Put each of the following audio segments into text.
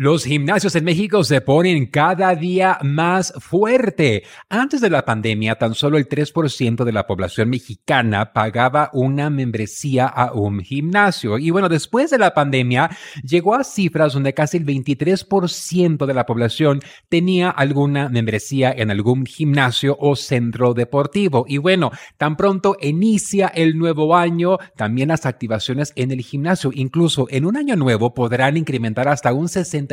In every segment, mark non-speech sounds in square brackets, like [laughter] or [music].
Los gimnasios en México se ponen cada día más fuerte. Antes de la pandemia, tan solo el 3% de la población mexicana pagaba una membresía a un gimnasio. Y bueno, después de la pandemia, llegó a cifras donde casi el 23% de la población tenía alguna membresía en algún gimnasio o centro deportivo. Y bueno, tan pronto inicia el nuevo año, también las activaciones en el gimnasio. Incluso en un año nuevo podrán incrementar hasta un 60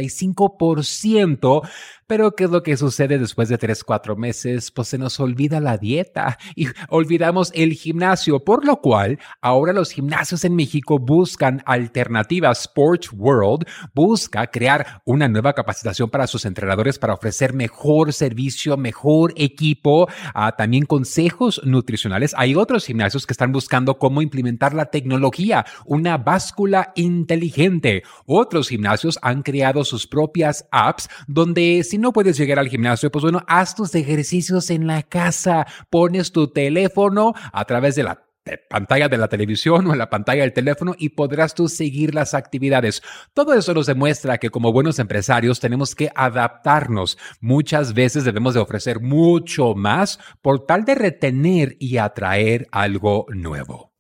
ciento pero ¿qué es lo que sucede después de 3, 4 meses? Pues se nos olvida la dieta y olvidamos el gimnasio, por lo cual ahora los gimnasios en México buscan alternativas. Sports World busca crear una nueva capacitación para sus entrenadores para ofrecer mejor servicio, mejor equipo, ah, también consejos nutricionales. Hay otros gimnasios que están buscando cómo implementar la tecnología, una báscula inteligente. Otros gimnasios han creado sus propias apps donde si no puedes llegar al gimnasio, pues bueno, haz tus ejercicios en la casa. Pones tu teléfono a través de la pantalla de la televisión o en la pantalla del teléfono y podrás tú seguir las actividades. Todo eso nos demuestra que como buenos empresarios tenemos que adaptarnos. Muchas veces debemos de ofrecer mucho más por tal de retener y atraer algo nuevo.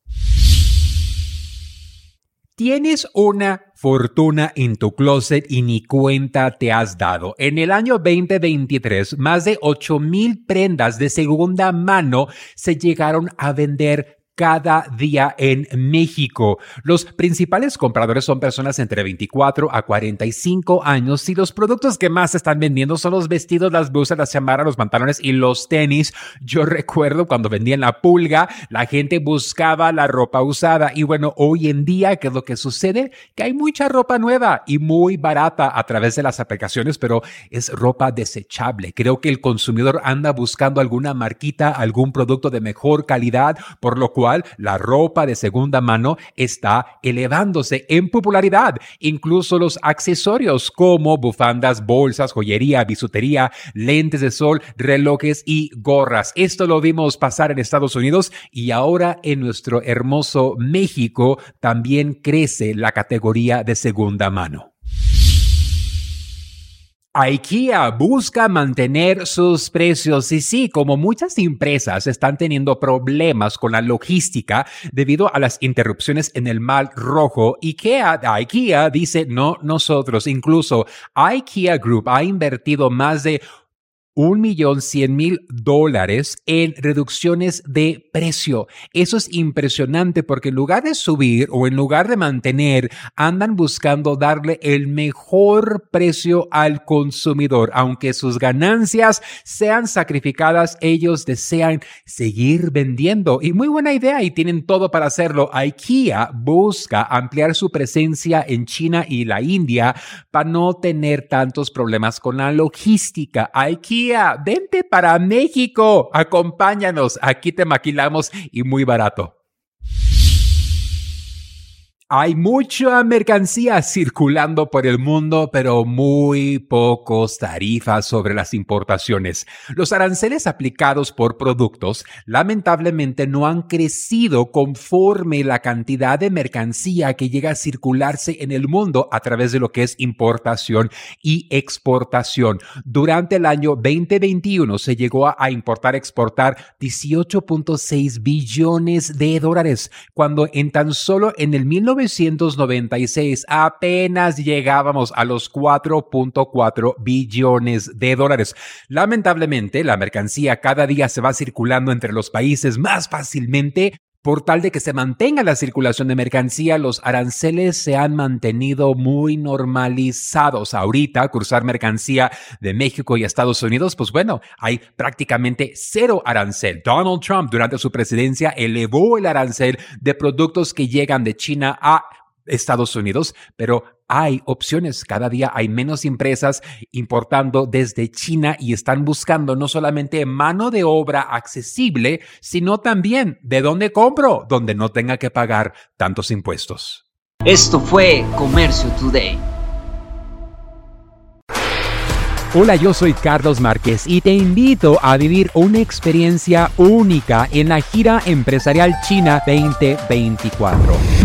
Tienes una fortuna en tu closet y ni cuenta te has dado. En el año 2023, más de 8 mil prendas de segunda mano se llegaron a vender cada día en México. Los principales compradores son personas entre 24 a 45 años y los productos que más se están vendiendo son los vestidos, las blusas, las chamarras, los pantalones y los tenis. Yo [laughs] recuerdo cuando vendían la pulga, la gente buscaba la ropa usada y bueno, hoy en día, ¿qué es lo que sucede? Que hay mucha ropa nueva y muy barata a través de las aplicaciones, pero es ropa desechable. Creo que el consumidor anda buscando alguna marquita, algún producto de mejor calidad, por lo cual la ropa de segunda mano está elevándose en popularidad. Incluso los accesorios como bufandas, bolsas, joyería, bisutería, lentes de sol, relojes y gorras. Esto lo vimos pasar en Estados Unidos y ahora en nuestro hermoso México también crece la categoría de segunda mano. IKEA busca mantener sus precios y sí, como muchas empresas están teniendo problemas con la logística debido a las interrupciones en el Mar Rojo, IKEA, IKEA dice no nosotros, incluso IKEA Group ha invertido más de un millón cien mil dólares en reducciones de precio. Eso es impresionante porque en lugar de subir o en lugar de mantener, andan buscando darle el mejor precio al consumidor. Aunque sus ganancias sean sacrificadas, ellos desean seguir vendiendo. Y muy buena idea y tienen todo para hacerlo. IKEA busca ampliar su presencia en China y la India para no tener tantos problemas con la logística. IKEA vente para México, acompáñanos, aquí te maquilamos y muy barato. Hay mucha mercancía circulando por el mundo, pero muy pocos tarifas sobre las importaciones. Los aranceles aplicados por productos lamentablemente no han crecido conforme la cantidad de mercancía que llega a circularse en el mundo a través de lo que es importación y exportación. Durante el año 2021 se llegó a, importar, exportar 18.6 billones de dólares, cuando en tan solo en el 19 1996 apenas llegábamos a los 4.4 billones de dólares. Lamentablemente, la mercancía cada día se va circulando entre los países más fácilmente por tal de que se mantenga la circulación de mercancía, los aranceles se han mantenido muy normalizados. Ahorita, cruzar mercancía de México y Estados Unidos, pues bueno, hay prácticamente cero arancel. Donald Trump durante su presidencia elevó el arancel de productos que llegan de China a Estados Unidos, pero hay opciones. Cada día hay menos empresas importando desde China y están buscando no solamente mano de obra accesible, sino también de dónde compro, donde no tenga que pagar tantos impuestos. Esto fue Comercio Today. Hola, yo soy Carlos Márquez y te invito a vivir una experiencia única en la gira empresarial China 2024